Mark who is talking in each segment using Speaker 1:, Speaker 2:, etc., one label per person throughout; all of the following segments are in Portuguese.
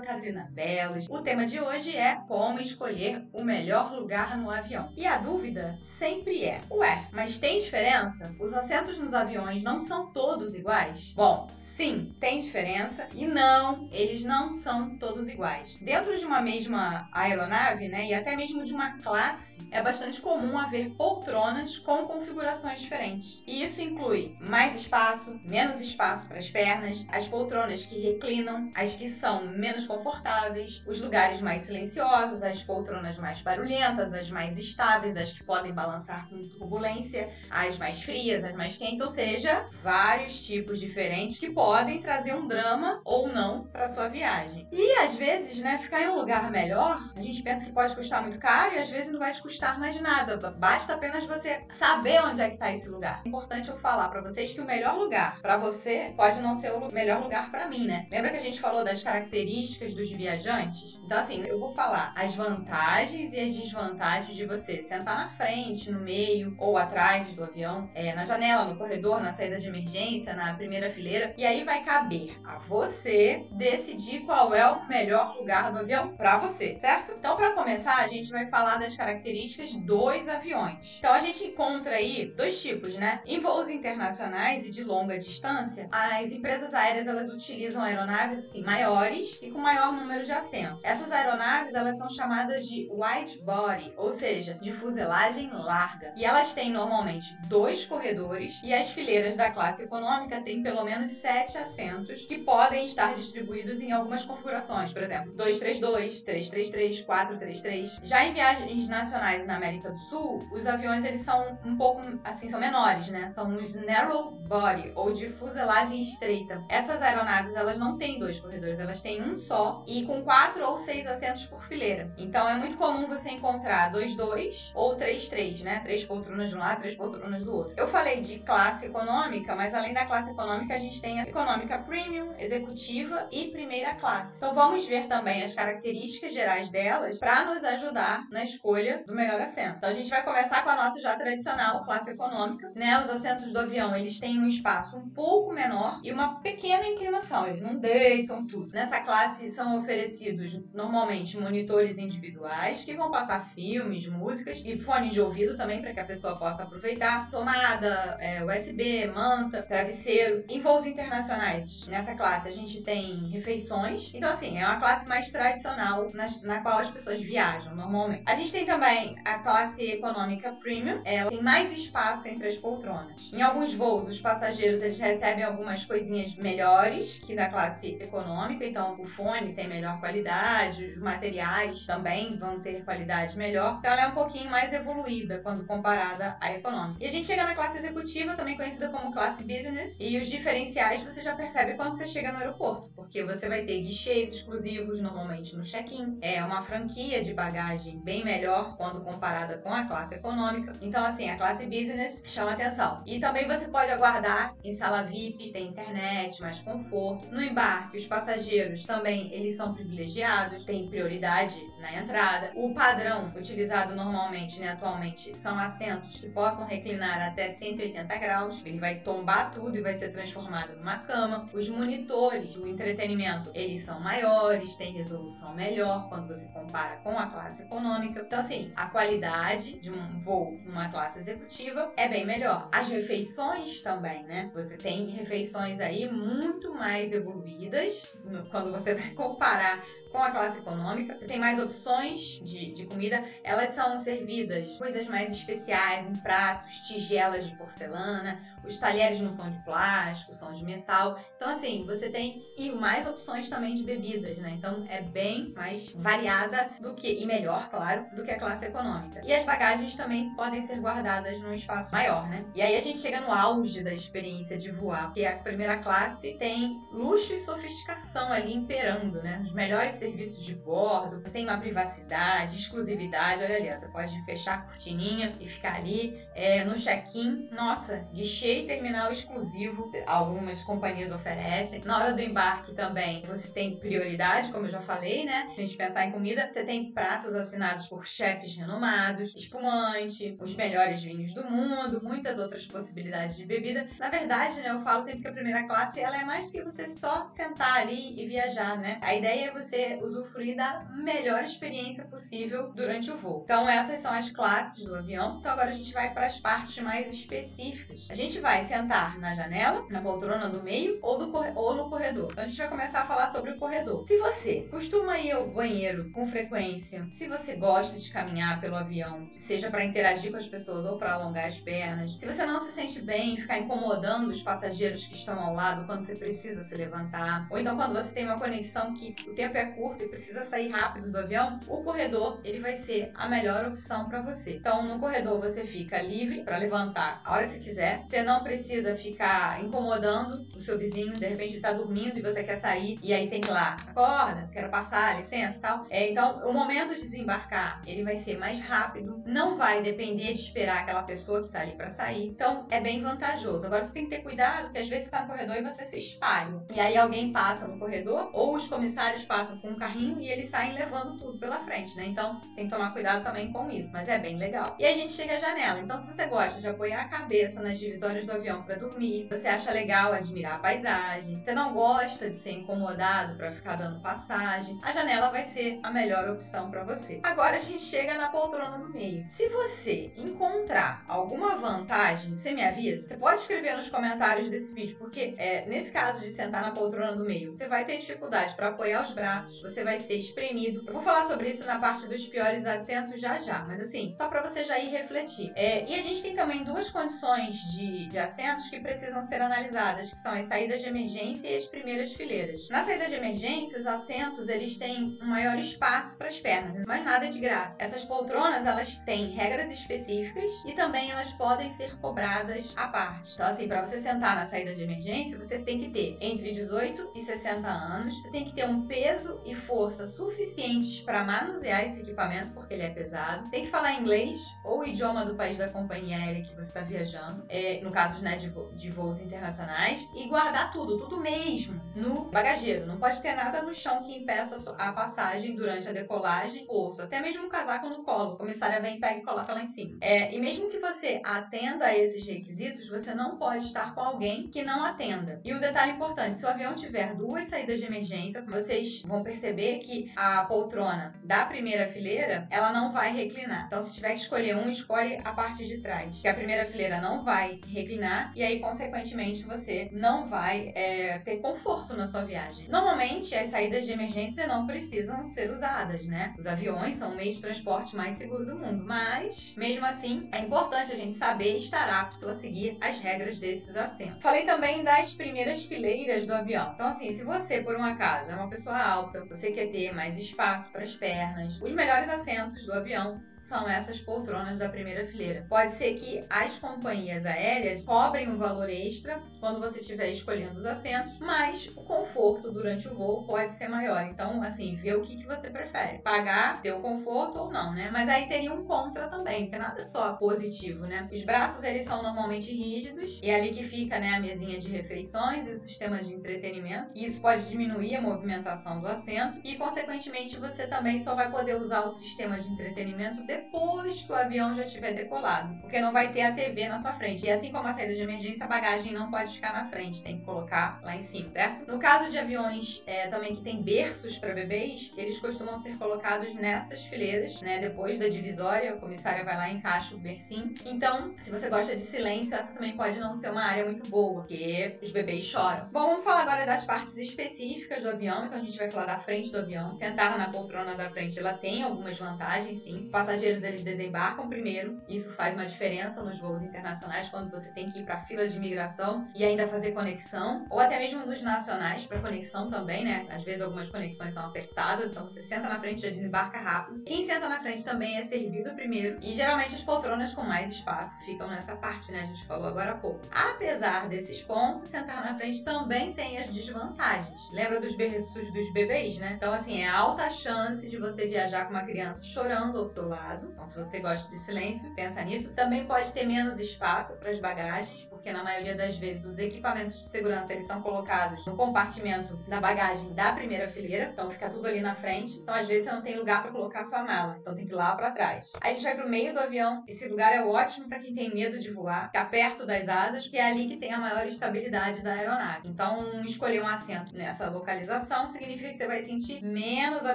Speaker 1: sou Carolina Belos. O tema de hoje é como escolher o melhor lugar no avião. E a dúvida sempre é: ué, mas tem diferença? Os assentos nos aviões não são todos iguais? Bom, sim, tem diferença e não, eles não são todos iguais. Dentro de uma mesma aeronave, né, e até mesmo de uma classe, é bastante comum haver poltronas com configurações diferentes. E isso inclui mais espaço, menos espaço para as pernas, as poltronas que reclinam, as que são menos confortáveis, os lugares mais silenciosos, as poltronas mais barulhentas, as mais estáveis, as que podem balançar com turbulência, as mais frias, as mais quentes, ou seja, vários tipos diferentes que podem trazer um drama ou não para sua viagem. E às vezes, né, ficar em um lugar melhor, a gente pensa que pode custar muito caro e às vezes não vai te custar mais nada. Basta apenas você saber onde é que está esse lugar. É importante eu falar para vocês que o melhor lugar para você pode não ser o melhor lugar para mim, né? Lembra que a gente falou das características dos viajantes? Então assim, eu vou falar as vantagens e as desvantagens de você sentar na frente, no meio ou atrás do avião, é, na janela, no corredor, na saída de emergência, na primeira fileira. E aí vai caber a você decidir qual é o melhor lugar do avião para você, certo? Então, para começar, a gente vai falar das características dos aviões. Então, a gente encontra aí dois tipos, né? Em voos internacionais e de longa distância, as empresas aéreas elas utilizam aeronaves assim maiores e com maior número de assentos. Essas aeronaves elas são chamadas de wide body, ou seja, de fuselagem larga. E elas têm normalmente dois corredores e as fileiras da classe econômica têm pelo menos sete assentos que podem estar distribuídos em algumas configurações, por exemplo, 232, 333, 433. Já em viagens nacionais na América do Sul, os aviões eles são um pouco assim, são menores, né? São os narrow body ou de fuselagem estreita. Essas aeronaves elas não têm dois corredores, elas têm um só e com quatro ou seis assentos por fileira. Então é muito comum você encontrar 2-2 ou 3-3, né? Três poltronas de um lado, três poltronas do outro. Eu falei de classe econômica, mas além da classe econômica, a gente tem a econômica premium, executiva e primeira classe. Então vamos ver também as características gerais delas para nos ajudar na escolha do melhor assento. Então a gente vai começar com a nossa já tradicional classe econômica, né? Os assentos do avião, eles têm um espaço um pouco menor e uma pequena inclinação, eles não deitam tudo. Nessa classe são oferecidos normalmente monitores individuais que vão passar filmes, músicas e fones de ouvido também para que a pessoa possa aproveitar. Tomada, é, USB, manta, travesseiro. Em voos internacionais, nessa classe a gente tem refeições. Então, assim, é uma classe mais tradicional na, na qual as pessoas viajam normalmente. A gente tem também a classe econômica premium. Ela tem mais espaço entre as poltronas. Em alguns voos, os passageiros eles recebem algumas coisinhas melhores que da classe econômica. Então, o fone tem melhor qualidade, os materiais também vão ter qualidade melhor. Então, ela é um pouquinho mais evoluída quando comparada à econômica. E a gente chega na classe executiva, também conhecida como classe business, e os diferenciais você já percebe quando você chega no aeroporto, porque você vai ter guichês exclusivos normalmente no check-in, é uma franquia de bagagem bem melhor quando comparada com a classe econômica. Então, assim, a classe business chama atenção. E também você pode aguardar em sala VIP, tem internet, mais conforto. No embarque, os passageiros também eles são privilegiados, têm prioridade na entrada. O padrão utilizado normalmente, né, atualmente, são assentos que possam reclinar até 180 graus. Ele vai tombar tudo e vai ser transformado numa cama. Os monitores do entretenimento, eles são maiores, têm resolução melhor quando você compara com a classe econômica. Então, assim, a qualidade de um voo numa classe executiva é bem melhor. As refeições também, né? Você tem refeições aí muito mais evoluídas quando você vai comparar com a classe econômica. Tem mais opções de, de comida. Elas são servidas coisas mais especiais em pratos, tigelas de porcelana. Os talheres não são de plástico, são de metal. Então, assim, você tem e mais opções também de bebidas, né? Então, é bem mais variada do que, e melhor, claro, do que a classe econômica. E as bagagens também podem ser guardadas num espaço maior, né? E aí a gente chega no auge da experiência de voar, porque a primeira classe tem luxo e sofisticação ali imperando, né? Os melhores serviços de bordo, você tem uma privacidade, exclusividade. Olha ali, você pode fechar a cortininha e ficar ali é, no check-in. Nossa, guichê e terminal exclusivo, algumas companhias oferecem. Na hora do embarque também, você tem prioridade, como eu já falei, né? Se a gente pensar em comida, você tem pratos assinados por chefes renomados, espumante, os melhores vinhos do mundo, muitas outras possibilidades de bebida. Na verdade, né, eu falo sempre que a primeira classe ela é mais do que você só sentar ali e viajar, né? A ideia é você usufruir da melhor experiência possível durante o voo. Então, essas são as classes do avião. Então, agora a gente vai para as partes mais específicas. A gente vai sentar na janela, na poltrona do meio ou, do, ou no corredor. Então, a gente vai começar a falar sobre o corredor. Se você costuma ir ao banheiro com frequência, se você gosta de caminhar pelo avião, seja para interagir com as pessoas ou para alongar as pernas, se você não se sente bem ficar incomodando os passageiros que estão ao lado quando você precisa se levantar, ou então quando você tem uma conexão que o tempo é curto e precisa sair rápido do avião, o corredor ele vai ser a melhor opção para você. Então, no corredor você fica livre para levantar a hora que você quiser. Você não precisa ficar incomodando o seu vizinho, de repente ele está dormindo e você quer sair e aí tem que ir lá, acorda, quero passar, licença, tal. É, então, o momento de desembarcar, ele vai ser mais rápido, não vai depender de esperar aquela pessoa que está ali para sair. Então, é bem vantajoso. Agora você tem que ter cuidado, porque às vezes você tá no corredor e você se espalha. E aí alguém passa no corredor, ou os comissários passam com um carrinho e eles saem levando tudo pela frente, né? Então tem que tomar cuidado também com isso, mas é bem legal. E a gente chega à janela. Então, se você gosta de apoiar a cabeça nas divisórias do avião para dormir, você acha legal admirar a paisagem, você não gosta de ser incomodado para ficar dando passagem, a janela vai ser a melhor opção para você. Agora a gente chega na poltrona do meio. Se você encontrar alguma vantagem, você me avisa. Você pode escrever nos comentários desse vídeo, porque é, nesse caso de sentar na poltrona do meio, você vai ter dificuldade para apoiar os braços, você vai ser espremido. Eu vou falar sobre isso na parte dos piores assentos já já, mas assim, só para você já ir refletir. É, e a gente tem também duas condições de, de assentos que precisam ser analisadas, que são as saídas de emergência e as primeiras fileiras. Na saída de emergência, os assentos eles têm um maior espaço para as pernas, mas nada de graça. Essas poltronas elas têm regras específicas e também elas podem ser cobradas à parte. Então assim, para você sentar na saída de emergência, você tem que ter entre 18 e 60 anos, você tem que ter um peso e força suficientes para manusear esse equipamento, porque ele é pesado. Tem que falar inglês ou o idioma do país da companhia aérea que você está viajando, é, no caso né, de, vo de voos internacionais, e guardar tudo, tudo mesmo, no bagageiro. Não pode ter nada no chão que impeça a passagem durante a decolagem, pouso, até mesmo um casaco no colo. A comissária vem, pega e coloca lá em cima. É, e mesmo que você atenda a esses requisitos, você não pode estar com alguém que não atenda. E um detalhe importante: se o avião tiver duas saídas de emergência, vocês vão perceber que a poltrona da primeira fileira ela não vai reclinar. Então, se tiver que escolher um, escolhe a parte de trás, que a primeira fileira não vai reclinar e aí, consequentemente, você não vai é, ter conforto na sua viagem. Normalmente, as saídas de emergência não precisam ser usadas, né? Os aviões são o meio de transporte mais seguro do mundo, mas mesmo assim é importante a gente saber estar apto a seguir as regras desses assentos. Falei também das primeiras fileiras do avião. Então, assim, se você, por um acaso, é uma pessoa alta, você quer ter mais espaço para as pernas, os melhores assentos do avião são essas poltronas da primeira fileira. Pode ser que as companhias aéreas cobrem um valor extra quando você estiver escolhendo os assentos, mas o conforto durante o voo pode ser maior. Então, assim, vê o que, que você prefere. Pagar, ter o conforto ou não, né? Mas aí teria um contra também, porque nada só positivo, né? Os braços, eles são normalmente rígidos e é ali que fica, né, a mesinha de refeições e o sistema de entretenimento. E isso pode diminuir a movimentação do assento e, consequentemente, você também só vai poder usar o sistema de entretenimento depois que o avião já estiver decolado, porque não vai ter a TV na sua frente. E assim como a saída de emergência, a bagagem não pode ficar na frente, tem que colocar lá em cima, certo? No caso de aviões é, também que tem berços para bebês, eles costumam ser colocados nessas fileiras, né? Depois da divisória, a comissária vai lá e encaixa o bercinho. Então, se você gosta de silêncio, essa também pode não ser uma área muito boa, porque os bebês choram. Bom, vamos falar agora das partes específicas do avião. Então, a gente vai falar da frente do avião. Sentar na poltrona da frente, ela tem algumas vantagens, sim. Passageiros passageiros eles desembarcam primeiro. Isso faz uma diferença nos voos internacionais quando você tem que ir para filas de imigração e ainda fazer conexão, ou até mesmo nos nacionais para conexão também, né? Às vezes algumas conexões são apertadas, então você senta na frente e já desembarca rápido. Quem senta na frente também é servido primeiro e geralmente as poltronas com mais espaço ficam nessa parte, né? A gente falou agora há pouco. Apesar desses pontos, sentar na frente também tem as desvantagens. Lembra dos berços dos bebês, né? Então assim, é alta chance de você viajar com uma criança chorando ao seu lado então, se você gosta de silêncio, pensa nisso. Também pode ter menos espaço para as bagagens, porque na maioria das vezes os equipamentos de segurança eles são colocados no compartimento da bagagem da primeira fileira, então fica tudo ali na frente. Então às vezes você não tem lugar para colocar sua mala, então tem que ir lá para trás. Aí a gente vai pro meio do avião. Esse lugar é ótimo para quem tem medo de voar, ficar perto das asas, que é ali que tem a maior estabilidade da aeronave. Então escolher um assento nessa localização significa que você vai sentir menos a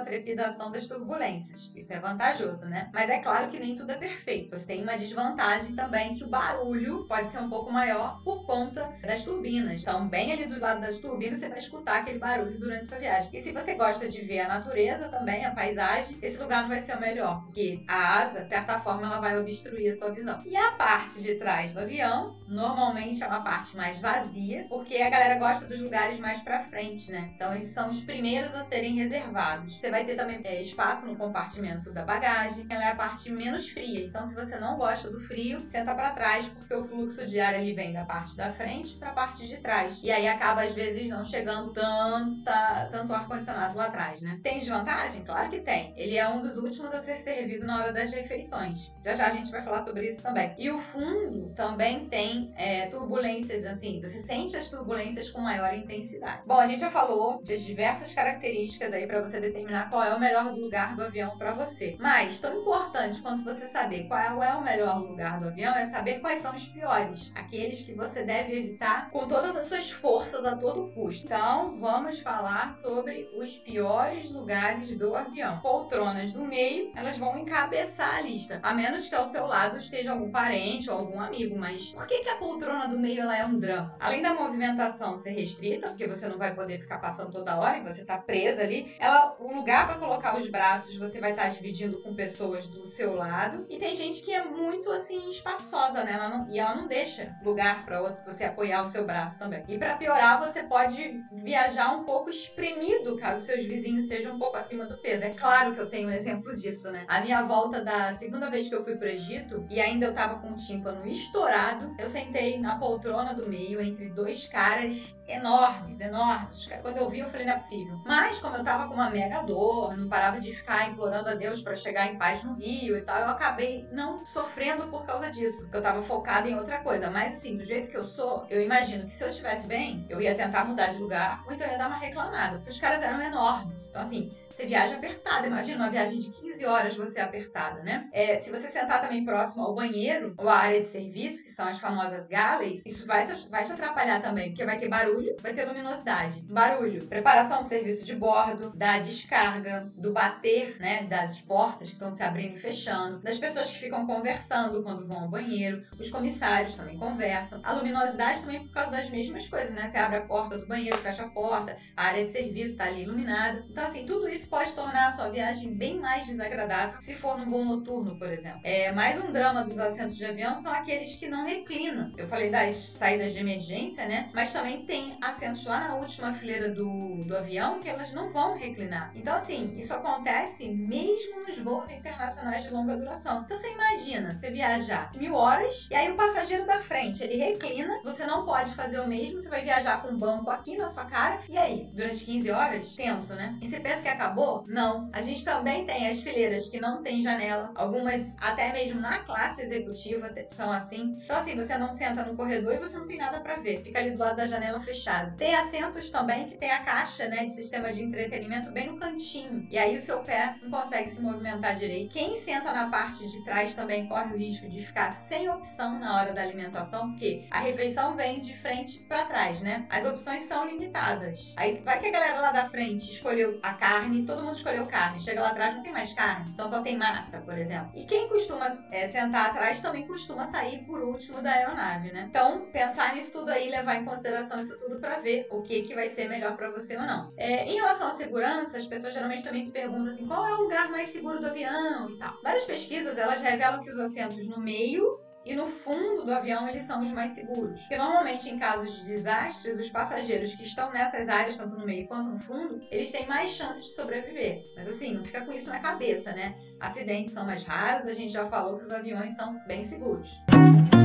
Speaker 1: trepidação das turbulências. Isso é vantajoso, né? Mas é claro que nem tudo é perfeito. Você tem uma desvantagem também que o barulho pode ser um pouco maior por conta das turbinas. Então, bem ali do lado das turbinas, você vai escutar aquele barulho durante sua viagem. E se você gosta de ver a natureza também, a paisagem, esse lugar não vai ser o melhor, porque a asa, de certa forma, ela vai obstruir a sua visão. E a parte de trás do avião, normalmente é uma parte mais vazia, porque a galera gosta dos lugares mais para frente, né? Então, esses são os primeiros a serem reservados. Você vai ter também é, espaço no compartimento da bagagem, ela é a parte menos fria. Então, se você não gosta do frio, senta para trás, porque o fluxo de ar ele vem da parte da frente para a parte de trás. E aí acaba às vezes não chegando tanta, tanto ar condicionado lá atrás, né? Tem desvantagem? Claro que tem. Ele é um dos últimos a ser servido na hora das refeições. Já já a gente vai falar sobre isso também. E o fundo também tem é, turbulências, assim, você sente as turbulências com maior intensidade. Bom, a gente já falou de diversas características aí para você determinar qual é o melhor lugar do avião para você. Mas tão importante quanto você saber qual é o melhor lugar do avião é saber quais são os piores, aqueles que você deve evitar com todas as suas forças a todo custo. Então, vamos falar sobre os piores lugares do avião. Poltronas do meio, elas vão encabeçar a lista, a menos que ao seu lado esteja algum parente ou algum amigo. Mas por que, que a poltrona do meio ela é um drama? Além da movimentação ser restrita, porque você não vai poder ficar passando toda hora e você está presa ali, ela, o lugar para colocar os braços você vai estar tá dividindo com pessoas do seu lado. E tem gente que é muito assim espaçosa, né? Ela não, e ela não deixa lugar para você apoiar o seu braço também. E para piorar, você pode viajar um pouco espremido caso seus vizinhos sejam um pouco acima do peso. É claro que eu tenho um exemplo disso, né? A minha volta da segunda vez que eu fui pro Egito e ainda eu tava com o tímpano estourado, eu sentei na poltrona do meio entre dois caras enormes, enormes. Quando eu vi, eu falei, não é possível. Mas como eu tava com uma mega dor, não parava de ficar implorando a Deus para chegar em paz no Rio e tal, eu acabei não sofrendo por causa disso, porque eu tava focada em outra coisa. Mas assim, do jeito que eu sou, eu imagino que se eu estivesse bem, eu ia tentar mudar de lugar, ou então ia dar uma reclamada, porque os caras eram enormes. Então assim, você viaja apertada. Imagina uma viagem de 15 horas você apertada, né? É, se você sentar também próximo ao banheiro ou à área de serviço, que são as famosas galleys, isso vai, vai te atrapalhar também, porque vai ter barulho, vai ter luminosidade. Barulho, preparação do serviço de bordo, da descarga, do bater, né, das portas que estão se abrindo e fechando, das pessoas que ficam conversando quando vão ao banheiro, os comissários também conversam. A luminosidade também por causa das mesmas coisas, né? Você abre a porta do banheiro, fecha a porta, a área de serviço está ali iluminada. Então, assim, tudo isso pode tornar a sua viagem bem mais desagradável se for num voo noturno, por exemplo. É, mais um drama dos assentos de avião são aqueles que não reclinam. Eu falei das saídas de emergência, né? Mas também tem assentos lá na última fileira do, do avião que elas não vão reclinar. Então, assim, isso acontece mesmo nos voos internacionais de longa duração. Então, você imagina, você viajar mil horas e aí o passageiro da frente, ele reclina, você não pode fazer o mesmo, você vai viajar com um banco aqui na sua cara, e aí, durante 15 horas? Tenso, né? E você pensa que acabou acabou? Não. A gente também tem as fileiras que não tem janela. Algumas, até mesmo na classe executiva, são assim. Então, assim, você não senta no corredor e você não tem nada para ver. Fica ali do lado da janela fechada. Tem assentos também que tem a caixa, né, de sistema de entretenimento bem no cantinho. E aí o seu pé não consegue se movimentar direito. Quem senta na parte de trás também corre o risco de ficar sem opção na hora da alimentação, porque a refeição vem de frente para trás, né? As opções são limitadas. Aí vai que a galera lá da frente escolheu a carne, todo mundo escolheu carne. Chega lá atrás, não tem mais carne. Então só tem massa, por exemplo. E quem costuma é, sentar atrás também costuma sair por último da aeronave, né? Então, pensar nisso tudo aí, levar em consideração isso tudo para ver o que, que vai ser melhor para você ou não. É, em relação à segurança, as pessoas geralmente também se perguntam assim, qual é o lugar mais seguro do avião e tal. Várias pesquisas, elas revelam que os assentos no meio e no fundo do avião eles são os mais seguros. Porque normalmente em casos de desastres, os passageiros que estão nessas áreas, tanto no meio quanto no fundo, eles têm mais chances de sobreviver. Mas assim, não fica com isso na cabeça, né? Acidentes são mais raros, a gente já falou que os aviões são bem seguros. Como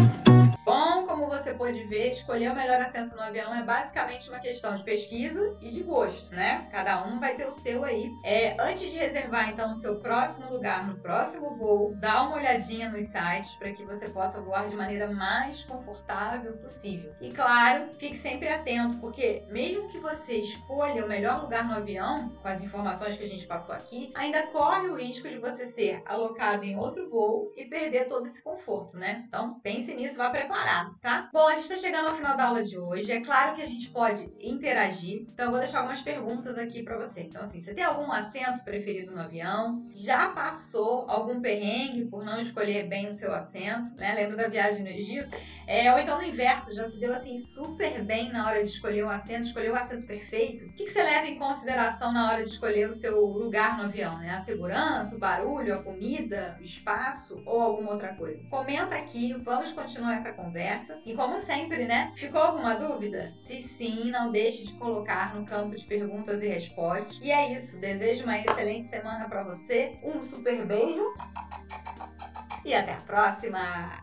Speaker 1: você pode acabou de ver, escolher o melhor assento no avião é basicamente uma questão de pesquisa e de gosto, né? Cada um vai ter o seu aí. É, antes de reservar então o seu próximo lugar no próximo voo, dá uma olhadinha nos sites para que você possa voar de maneira mais confortável possível. E claro, fique sempre atento, porque mesmo que você escolha o melhor lugar no avião, com as informações que a gente passou aqui, ainda corre o risco de você ser alocado em outro voo e perder todo esse conforto, né? Então pense nisso, vá preparado, tá? Bom, a gente está chegando ao final da aula de hoje. É claro que a gente pode interagir, então eu vou deixar algumas perguntas aqui para você. Então, assim, você tem algum assento preferido no avião? Já passou algum perrengue por não escolher bem o seu assento? Né? Lembra da viagem no Egito? É, ou então no inverso, já se deu assim super bem na hora de escolher o assento, escolher o assento perfeito. O que, que você leva em consideração na hora de escolher o seu lugar no avião? Né? A segurança, o barulho, a comida, o espaço ou alguma outra coisa? Comenta aqui, vamos continuar essa conversa. E como sempre, né? Ficou alguma dúvida? Se sim, não deixe de colocar no campo de perguntas e respostas. E é isso. Desejo uma excelente semana para você. Um super beijo e até a próxima!